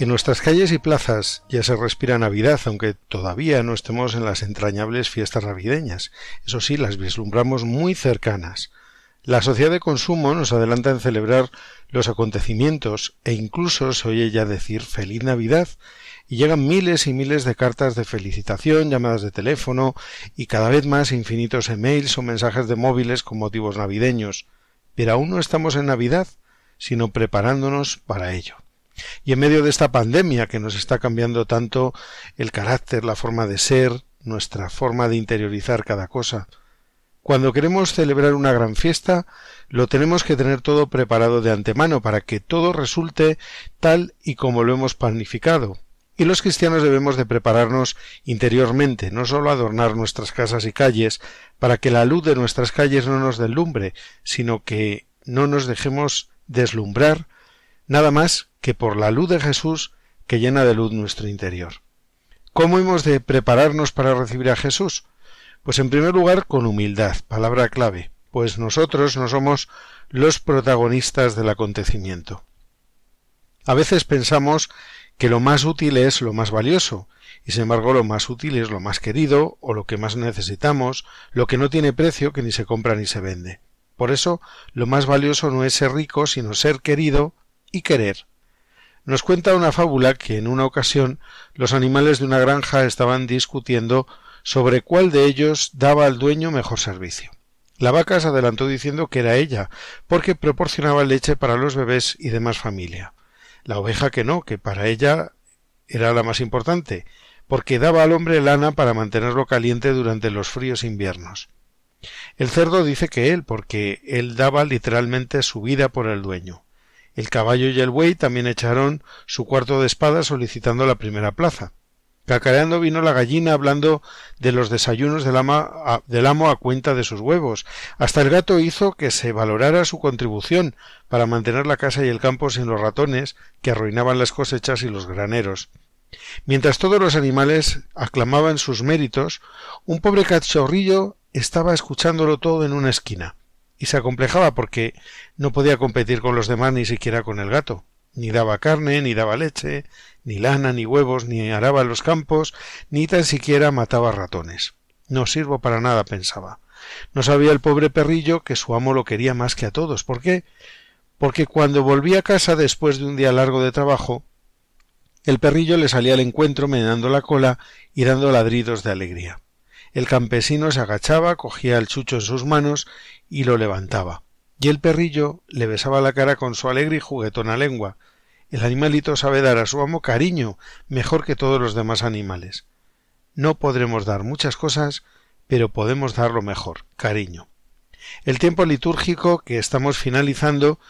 en nuestras calles y plazas ya se respira Navidad, aunque todavía no estemos en las entrañables fiestas navideñas. Eso sí, las vislumbramos muy cercanas. La sociedad de consumo nos adelanta en celebrar los acontecimientos e incluso se oye ya decir feliz Navidad y llegan miles y miles de cartas de felicitación, llamadas de teléfono y cada vez más infinitos emails o mensajes de móviles con motivos navideños. Pero aún no estamos en Navidad, sino preparándonos para ello. Y en medio de esta pandemia que nos está cambiando tanto el carácter, la forma de ser, nuestra forma de interiorizar cada cosa, cuando queremos celebrar una gran fiesta, lo tenemos que tener todo preparado de antemano para que todo resulte tal y como lo hemos planificado. Y los cristianos debemos de prepararnos interiormente, no sólo adornar nuestras casas y calles, para que la luz de nuestras calles no nos deslumbre, sino que no nos dejemos deslumbrar nada más que por la luz de Jesús que llena de luz nuestro interior. ¿Cómo hemos de prepararnos para recibir a Jesús? Pues en primer lugar con humildad, palabra clave, pues nosotros no somos los protagonistas del acontecimiento. A veces pensamos que lo más útil es lo más valioso, y sin embargo lo más útil es lo más querido, o lo que más necesitamos, lo que no tiene precio que ni se compra ni se vende. Por eso, lo más valioso no es ser rico, sino ser querido y querer. Nos cuenta una fábula que en una ocasión los animales de una granja estaban discutiendo sobre cuál de ellos daba al dueño mejor servicio. La vaca se adelantó diciendo que era ella, porque proporcionaba leche para los bebés y demás familia. La oveja que no, que para ella era la más importante, porque daba al hombre lana para mantenerlo caliente durante los fríos inviernos. El cerdo dice que él, porque él daba literalmente su vida por el dueño. El caballo y el buey también echaron su cuarto de espada solicitando la primera plaza. Cacareando vino la gallina hablando de los desayunos del, amo a cuenta de sus huevos. Hasta el gato hizo que se valorara su contribución para mantener la casa y el campo sin los ratones que arruinaban las cosechas y los graneros. Mientras todos los animales aclamaban sus méritos, un pobre cachorrillo estaba escuchándolo todo en una esquina y se acomplejaba porque no podía competir con los demás ni siquiera con el gato. Ni daba carne, ni daba leche, ni lana, ni huevos, ni araba los campos, ni tan siquiera mataba ratones. No sirvo para nada, pensaba. No sabía el pobre perrillo que su amo lo quería más que a todos. ¿Por qué? Porque cuando volvía a casa después de un día largo de trabajo, el perrillo le salía al encuentro meneando la cola y dando ladridos de alegría. El campesino se agachaba, cogía el chucho en sus manos y lo levantaba. Y el perrillo le besaba la cara con su alegre y juguetona lengua. El animalito sabe dar a su amo cariño mejor que todos los demás animales. No podremos dar muchas cosas, pero podemos dar lo mejor, cariño. El tiempo litúrgico que estamos finalizando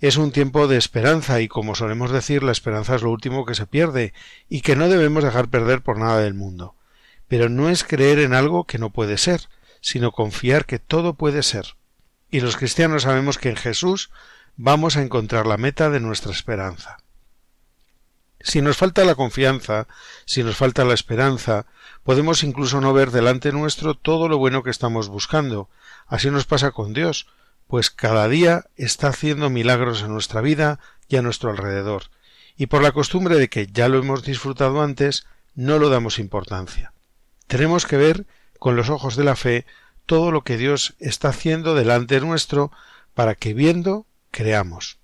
es un tiempo de esperanza y como solemos decir la esperanza es lo último que se pierde y que no debemos dejar perder por nada del mundo pero no es creer en algo que no puede ser, sino confiar que todo puede ser. Y los cristianos sabemos que en Jesús vamos a encontrar la meta de nuestra esperanza. Si nos falta la confianza, si nos falta la esperanza, podemos incluso no ver delante nuestro todo lo bueno que estamos buscando. Así nos pasa con Dios, pues cada día está haciendo milagros en nuestra vida y a nuestro alrededor, y por la costumbre de que ya lo hemos disfrutado antes, no lo damos importancia. Tenemos que ver con los ojos de la fe todo lo que Dios está haciendo delante nuestro para que viendo creamos.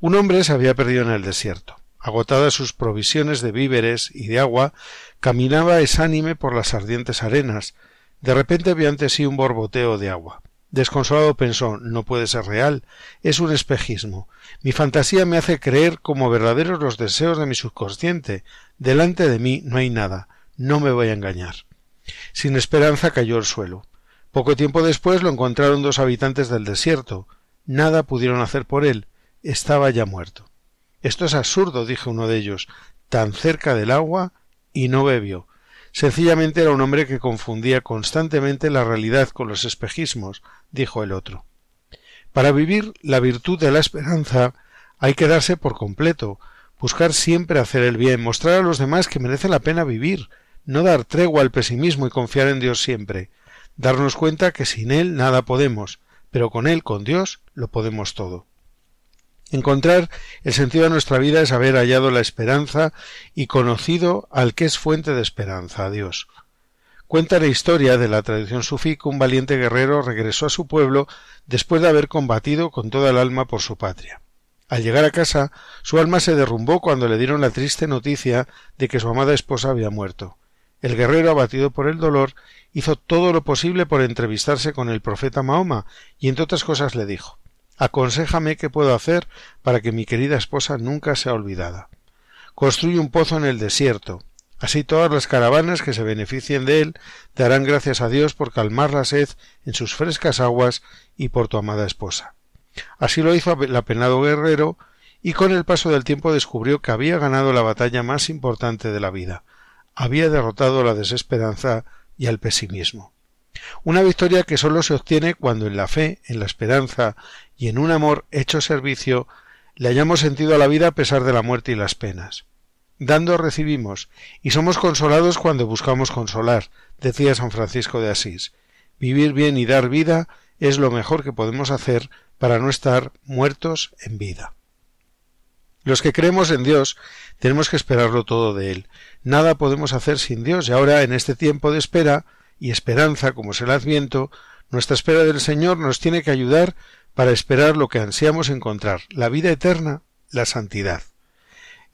Un hombre se había perdido en el desierto. Agotadas sus provisiones de víveres y de agua, caminaba esánime por las ardientes arenas. De repente vio ante sí un borboteo de agua. Desconsolado pensó no puede ser real, es un espejismo. Mi fantasía me hace creer como verdaderos los deseos de mi subconsciente. Delante de mí no hay nada, no me voy a engañar. Sin esperanza cayó al suelo. Poco tiempo después lo encontraron dos habitantes del desierto. Nada pudieron hacer por él. Estaba ya muerto. Esto es absurdo, dijo uno de ellos, tan cerca del agua y no bebió. Sencillamente era un hombre que confundía constantemente la realidad con los espejismos, dijo el otro. Para vivir la virtud de la esperanza hay que darse por completo, buscar siempre hacer el bien, mostrar a los demás que merece la pena vivir, no dar tregua al pesimismo y confiar en Dios siempre, darnos cuenta que sin Él nada podemos, pero con Él, con Dios, lo podemos todo. Encontrar el sentido de nuestra vida es haber hallado la esperanza y conocido al que es fuente de esperanza, a Dios. Cuenta la historia de la tradición sufí que un valiente guerrero regresó a su pueblo después de haber combatido con toda el alma por su patria. Al llegar a casa, su alma se derrumbó cuando le dieron la triste noticia de que su amada esposa había muerto. El guerrero, abatido por el dolor, hizo todo lo posible por entrevistarse con el profeta Mahoma, y entre otras cosas le dijo Aconséjame qué puedo hacer para que mi querida esposa nunca sea olvidada. Construye un pozo en el desierto. Así todas las caravanas que se beneficien de él darán gracias a Dios por calmar la sed en sus frescas aguas y por tu amada esposa. Así lo hizo el apenado guerrero y con el paso del tiempo descubrió que había ganado la batalla más importante de la vida. Había derrotado la desesperanza y al pesimismo. Una victoria que sólo se obtiene cuando en la fe, en la esperanza y en un amor hecho servicio le hayamos sentido a la vida a pesar de la muerte y las penas. Dando recibimos, y somos consolados cuando buscamos consolar, decía San Francisco de Asís. Vivir bien y dar vida es lo mejor que podemos hacer para no estar muertos en vida. Los que creemos en Dios tenemos que esperarlo todo de Él. Nada podemos hacer sin Dios y ahora en este tiempo de espera y esperanza, como es el Adviento, nuestra espera del Señor nos tiene que ayudar para esperar lo que ansiamos encontrar, la vida eterna, la santidad.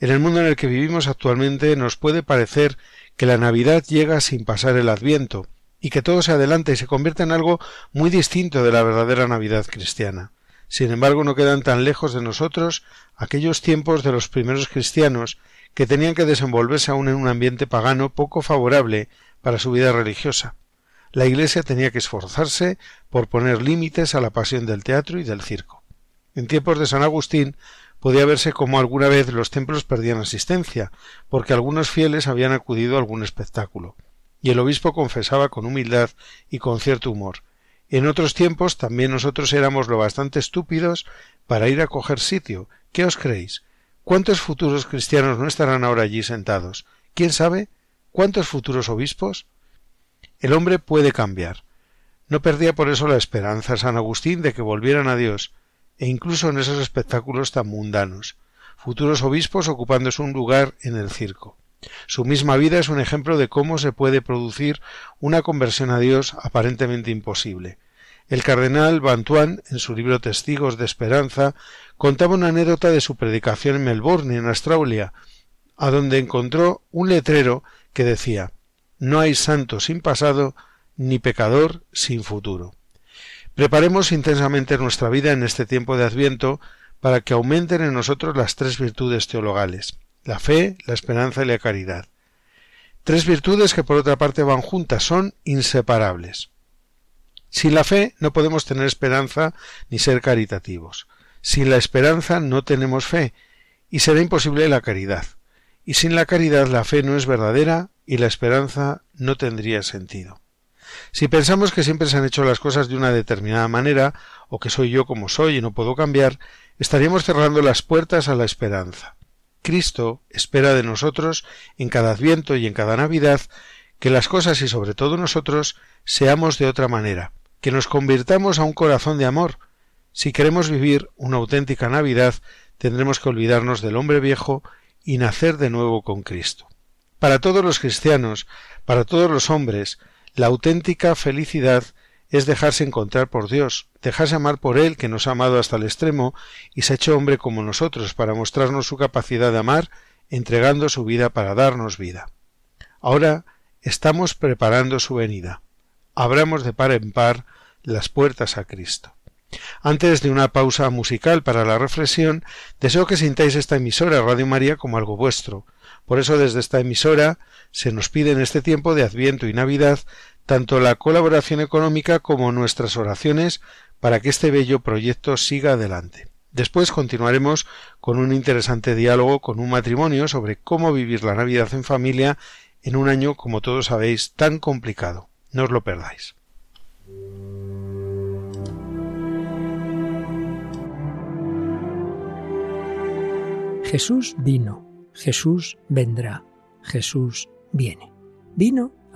En el mundo en el que vivimos actualmente nos puede parecer que la Navidad llega sin pasar el Adviento, y que todo se adelanta y se convierte en algo muy distinto de la verdadera Navidad cristiana. Sin embargo, no quedan tan lejos de nosotros aquellos tiempos de los primeros cristianos que tenían que desenvolverse aún en un ambiente pagano poco favorable para su vida religiosa. La Iglesia tenía que esforzarse por poner límites a la pasión del teatro y del circo. En tiempos de San Agustín podía verse como alguna vez los templos perdían asistencia, porque algunos fieles habían acudido a algún espectáculo, y el obispo confesaba con humildad y con cierto humor en otros tiempos también nosotros éramos lo bastante estúpidos para ir a coger sitio. ¿Qué os creéis? ¿Cuántos futuros cristianos no estarán ahora allí sentados? ¿Quién sabe? ¿Cuántos futuros obispos? El hombre puede cambiar. No perdía por eso la esperanza San Agustín de que volvieran a Dios, e incluso en esos espectáculos tan mundanos, futuros obispos ocupándose un lugar en el circo. Su misma vida es un ejemplo de cómo se puede producir una conversión a Dios aparentemente imposible. El cardenal Bantuan, en su libro Testigos de Esperanza, contaba una anécdota de su predicación en Melbourne, en Australia, a donde encontró un letrero que decía No hay santo sin pasado, ni pecador sin futuro. Preparemos intensamente nuestra vida en este tiempo de Adviento para que aumenten en nosotros las tres virtudes teologales la fe, la esperanza y la caridad. Tres virtudes que por otra parte van juntas, son inseparables. Sin la fe no podemos tener esperanza ni ser caritativos. Sin la esperanza no tenemos fe, y será imposible la caridad y sin la caridad la fe no es verdadera y la esperanza no tendría sentido. Si pensamos que siempre se han hecho las cosas de una determinada manera, o que soy yo como soy y no puedo cambiar, estaríamos cerrando las puertas a la esperanza. Cristo espera de nosotros en cada adviento y en cada Navidad que las cosas y sobre todo nosotros seamos de otra manera, que nos convirtamos a un corazón de amor. Si queremos vivir una auténtica Navidad, tendremos que olvidarnos del hombre viejo y nacer de nuevo con Cristo. Para todos los cristianos, para todos los hombres, la auténtica felicidad es dejarse encontrar por Dios, dejarse amar por Él que nos ha amado hasta el extremo y se ha hecho hombre como nosotros para mostrarnos su capacidad de amar, entregando su vida para darnos vida. Ahora estamos preparando su venida. Abramos de par en par las puertas a Cristo. Antes de una pausa musical para la reflexión, deseo que sintáis esta emisora Radio María como algo vuestro. Por eso desde esta emisora se nos pide en este tiempo de Adviento y Navidad tanto la colaboración económica como nuestras oraciones para que este bello proyecto siga adelante. Después continuaremos con un interesante diálogo con un matrimonio sobre cómo vivir la Navidad en familia en un año, como todos sabéis, tan complicado. No os lo perdáis. Jesús vino, Jesús vendrá, Jesús viene. Vino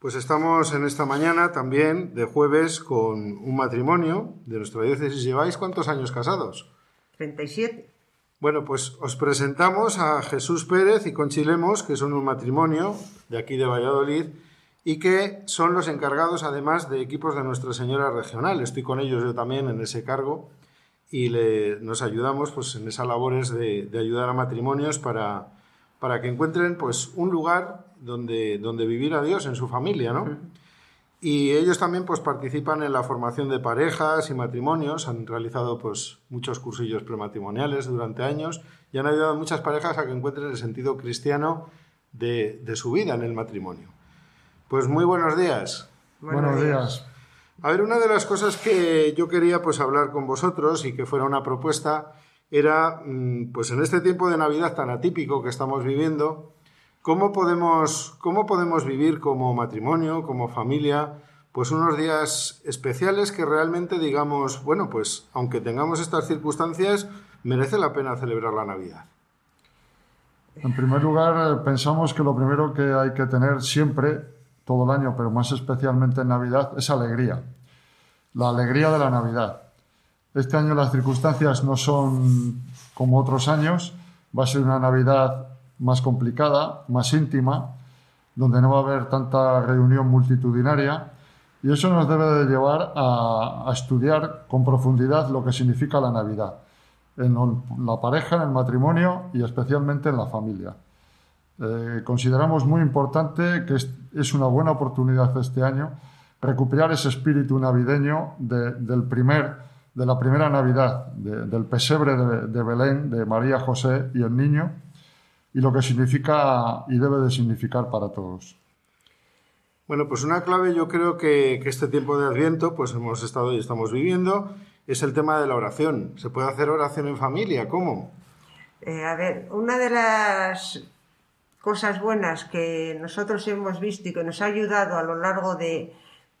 Pues estamos en esta mañana también de jueves con un matrimonio de nuestra diócesis. ¿Lleváis cuántos años casados? 37. Bueno, pues os presentamos a Jesús Pérez y Conchilemos, que son un matrimonio de aquí de Valladolid y que son los encargados además de equipos de Nuestra Señora Regional. Estoy con ellos yo también en ese cargo y le, nos ayudamos pues, en esas labores de, ayudar a matrimonios para, para que encuentren pues, un lugar donde, donde vivir a Dios en su familia, ¿no? Y ellos también pues participan en la formación de parejas y matrimonios, han realizado pues muchos cursillos prematrimoniales durante años y han ayudado a muchas parejas a que encuentren el sentido cristiano de, su vida en el matrimonio. Pues muy buenos días. Buenos, días. A ver, una de las cosas que yo quería pues hablar con vosotros y que fuera una propuesta era mm, pues en este tiempo de Navidad tan atípico que estamos viviendo, ¿Cómo podemos, ¿Cómo podemos vivir como matrimonio, como familia, pues unos días especiales que realmente digamos, bueno, pues aunque tengamos estas circunstancias, merece la pena celebrar la Navidad? En primer lugar, pensamos que lo primero que hay que tener siempre, todo el año, pero más especialmente en Navidad, es alegría. La alegría de la Navidad. Este año las circunstancias no son como otros años. Va a ser una Navidad más complicada, más íntima, donde no va a haber tanta reunión multitudinaria. Y eso nos debe de llevar a, estudiar con profundidad lo que significa la Navidad, en la pareja, en el matrimonio y especialmente en la familia. Eh, consideramos muy importante que es, una buena oportunidad este año recuperar ese espíritu navideño de, del primer, de la primera Navidad, del pesebre de, de Belén, de María José y el niño, y lo que significa y debe de significar para todos. Bueno, pues una clave yo creo que, este tiempo de Adviento, pues hemos estado y estamos viviendo, es el tema de la oración. ¿Se puede hacer oración en familia? ¿Cómo? Eh, a ver, una de las cosas buenas que nosotros hemos visto y que nos ha ayudado a lo largo de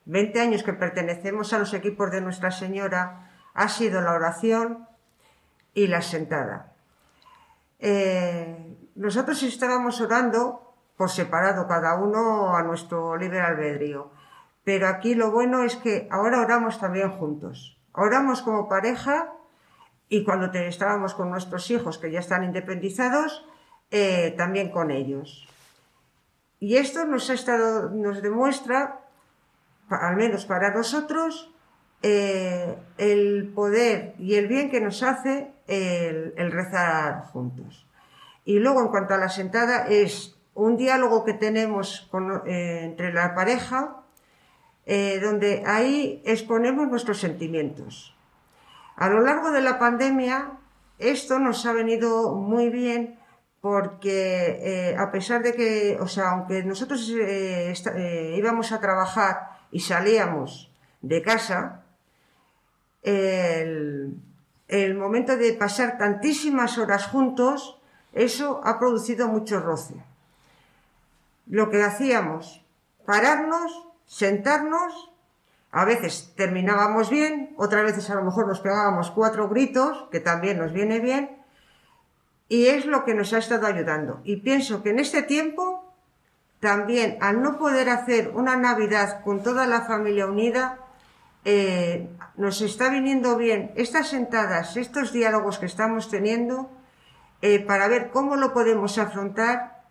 20 años que pertenecemos a los equipos de Nuestra Señora ha sido la oración y la sentada. Eh, nosotros estábamos orando por separado, cada uno a nuestro libre albedrío. Pero aquí lo bueno es que ahora oramos también juntos. Oramos como pareja y cuando estábamos con nuestros hijos que ya están independizados, eh, también con ellos. Y esto nos ha estado, nos demuestra, al menos para nosotros, eh, el poder y el bien que nos hace el rezar juntos. Y luego, en cuanto a la sentada, es un diálogo que tenemos eh, entre la pareja, eh, donde ahí exponemos nuestros sentimientos. A lo largo de la pandemia, esto nos ha venido muy bien porque eh, a pesar de que, o sea, aunque nosotros íbamos a trabajar y salíamos de casa, el, el momento de pasar tantísimas horas juntos eso ha producido mucho roce. Lo que hacíamos, pararnos, sentarnos, a veces terminábamos bien, otras veces a lo mejor nos pegábamos cuatro gritos, que también nos viene bien, y es lo que nos ha estado ayudando. Y pienso que en este tiempo, también al no poder hacer una Navidad con toda la familia unida, eh, nos está viniendo bien estas sentadas, estos diálogos que estamos teniendo, eh, para ver cómo lo podemos afrontar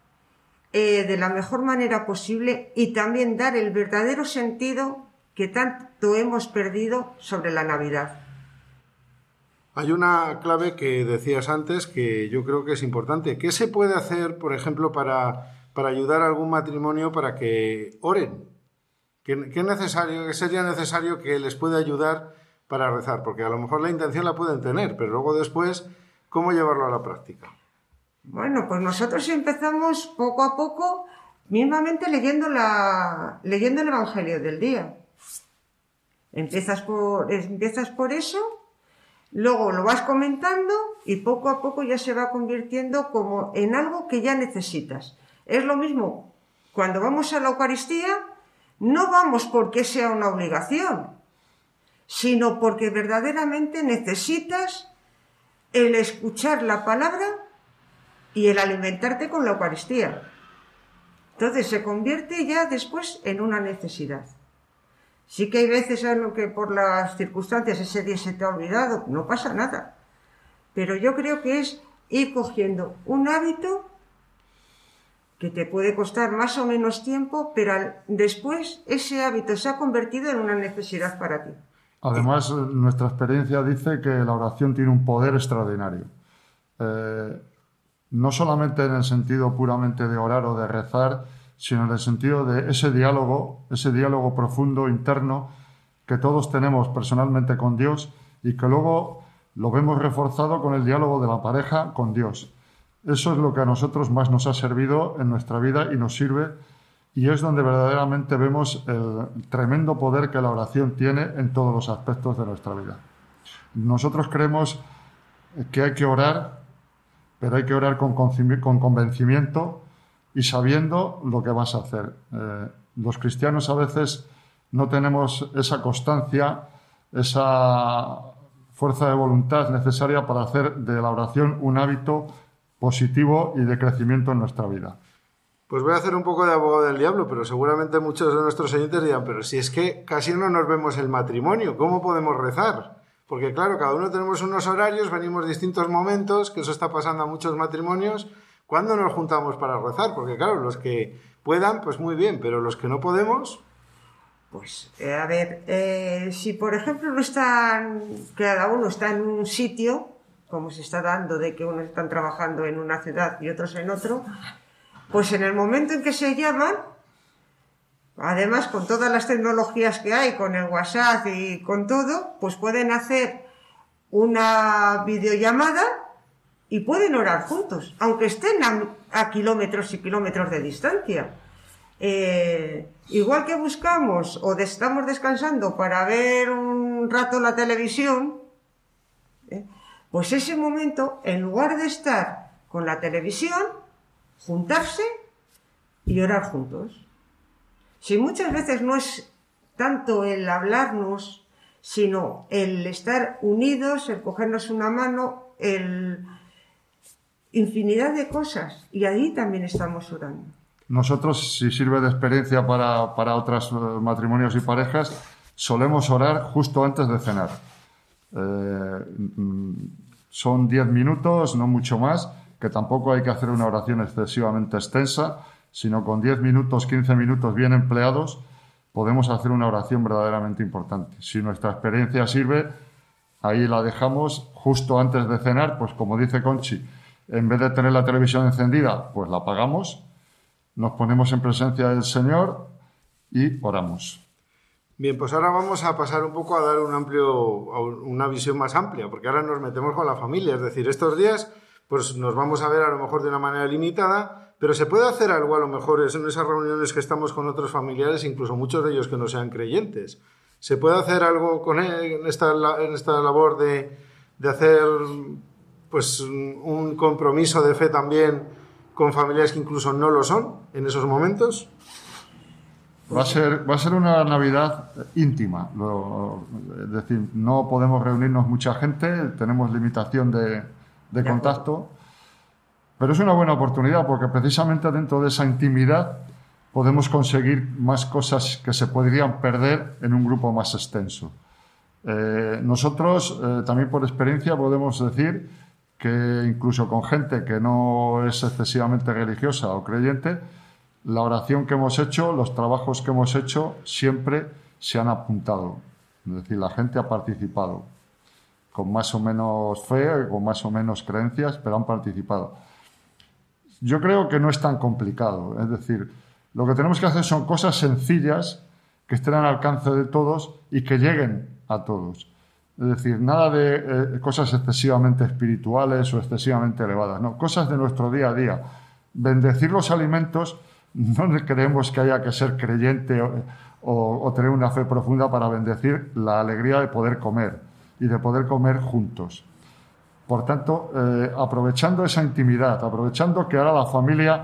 eh, de la mejor manera posible y también dar el verdadero sentido que tanto hemos perdido sobre la Navidad. Hay una clave que decías antes que yo creo que es importante. ¿Qué se puede hacer, por ejemplo, para, para ayudar a algún matrimonio para que oren? ¿Qué, necesario, qué sería necesario que les pueda ayudar para rezar? Porque a lo mejor la intención la pueden tener, pero luego después, ¿cómo llevarlo a la práctica? Bueno, pues nosotros empezamos poco a poco, mismamente leyendo, la, leyendo el Evangelio del día. Empiezas por, empiezas por eso Luego lo vas comentando y poco a poco ya se va convirtiendo como en algo que ya necesitas. Es lo mismo cuando vamos a la Eucaristía, no vamos porque sea una obligación, sino porque verdaderamente necesitas el escuchar la palabra y el alimentarte con la Eucaristía. Entonces se convierte ya después en una necesidad. Sí que hay veces en lo que por las circunstancias ese día se te ha olvidado, no pasa nada. Pero yo creo que es ir cogiendo un hábito que te puede costar más o menos tiempo, pero después ese hábito se ha convertido en una necesidad para ti. Además, nuestra experiencia dice que la oración tiene un poder extraordinario. Eh, no solamente en el sentido puramente de orar o de rezar, sino en el sentido de ese diálogo, ese diálogo profundo, interno, que todos tenemos personalmente con Dios y que luego lo vemos reforzado con el diálogo de la pareja con Dios. Eso es lo que a nosotros más nos ha servido en nuestra vida y nos sirve y es donde verdaderamente vemos el tremendo poder que la oración tiene en todos los aspectos de nuestra vida. Nosotros creemos que hay que orar, pero hay que orar con convencimiento, y sabiendo lo que vas a hacer. Eh, los cristianos a veces no tenemos esa constancia, esa fuerza de voluntad necesaria para hacer de la oración un hábito positivo y de crecimiento en nuestra vida. Pues voy a hacer un poco de abogado del diablo, pero seguramente muchos de nuestros oyentes dirán, pero si es que casi no nos vemos el matrimonio, ¿cómo podemos rezar? Porque claro, cada uno tenemos unos horarios, venimos distintos momentos, que eso está pasando a muchos matrimonios, ¿Cuándo nos juntamos para rezar? Porque claro, los que puedan, pues muy bien, pero los que no podemos... Pues, eh, a ver, eh, si por ejemplo no están, cada uno está en un sitio, como se está dando de que unos están trabajando en una ciudad y otros en otro, pues en el momento en que se llaman, además con todas las tecnologías que hay, con el WhatsApp y con todo, pues pueden hacer una videollamada y pueden orar juntos, aunque estén a, kilómetros y kilómetros de distancia. Eh, igual que buscamos o estamos descansando para ver un rato la televisión, eh, pues ese momento, en lugar de estar con la televisión, juntarse y orar juntos. Si muchas veces no es tanto el hablarnos, sino el estar unidos, el cogernos una mano, el infinidad de cosas y ahí también estamos orando. Nosotros, si sirve de experiencia para, para otros eh, matrimonios y parejas, solemos orar justo antes de cenar. Eh, mm, son 10 minutos, no mucho más, que tampoco hay que hacer una oración excesivamente extensa, sino con 10 minutos, 15 minutos bien empleados, podemos hacer una oración verdaderamente importante. Si nuestra experiencia sirve, ahí la dejamos justo antes de cenar, pues como dice Conchi, en vez de tener la televisión encendida, pues la apagamos, nos ponemos en presencia del Señor y oramos. Bien, pues ahora vamos a pasar un poco a dar un amplio, una visión más amplia, porque ahora nos metemos con la familia, es decir, estos días pues nos vamos a ver a lo mejor de una manera limitada, pero se puede hacer algo a lo mejor en esas reuniones que estamos con otros familiares, incluso muchos de ellos que no sean creyentes. ¿Se puede hacer algo con en esta, en esta labor de, de hacer pues un compromiso de fe también con familias que incluso no lo son en esos momentos? Va a ser, va a ser una Navidad íntima, es decir, no podemos reunirnos mucha gente, tenemos limitación de, de contacto, pero es una buena oportunidad porque precisamente dentro de esa intimidad podemos conseguir más cosas que se podrían perder en un grupo más extenso. Eh, nosotros, eh, también por experiencia, podemos decir que incluso con gente que no es excesivamente religiosa o creyente, la oración que hemos hecho, los trabajos que hemos hecho, siempre se han apuntado. Es decir, la gente ha participado, con más o menos fe, con más o menos creencias, pero han participado. Yo creo que no es tan complicado. Es decir, lo que tenemos que hacer son cosas sencillas que estén al alcance de todos y que lleguen a todos. Es decir, nada de eh, cosas excesivamente espirituales o excesivamente elevadas, no, cosas de nuestro día a día. Bendecir los alimentos, no creemos que haya que ser creyente o, tener una fe profunda para bendecir la alegría de poder comer y de poder comer juntos. Por tanto, eh, aprovechando esa intimidad, aprovechando que ahora la familia,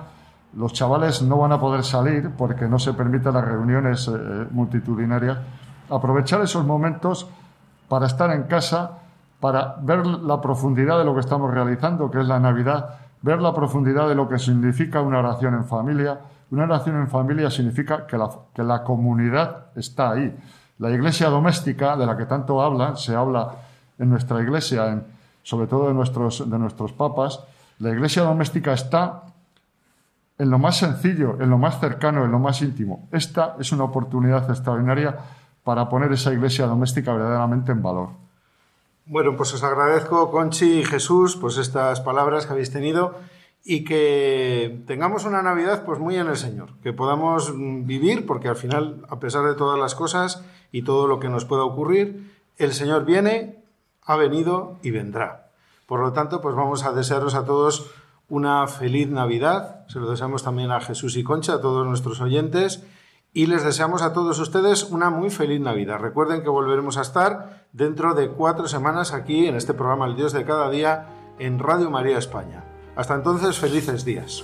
los chavales no van a poder salir porque no se permiten las reuniones eh, multitudinarias, aprovechar esos momentos para estar en casa, para ver la profundidad de lo que estamos realizando, que es la Navidad, ver la profundidad de lo que significa una oración en familia. Una oración en familia significa que la, que la comunidad está ahí. La iglesia doméstica, de la que tanto habla, se habla en nuestra iglesia, sobre todo de nuestros, de nuestros papas, la iglesia doméstica está en lo más sencillo, en lo más cercano, en lo más íntimo. Esta es una oportunidad extraordinaria para poner esa iglesia doméstica verdaderamente en valor. Bueno, pues os agradezco, Conchi y Jesús, pues estas palabras que habéis tenido y que tengamos una Navidad pues muy en el Señor, que podamos vivir, porque al final, a pesar de todas las cosas y todo lo que nos pueda ocurrir, el Señor viene, ha venido y vendrá. Por lo tanto, pues vamos a desearos a todos una feliz Navidad, se lo deseamos también a Jesús y Concha, a todos nuestros oyentes, y les deseamos a todos ustedes una muy feliz Navidad. Recuerden que volveremos a estar dentro de cuatro semanas aquí en este programa El Dios de cada día en Radio María España. Hasta entonces, felices días.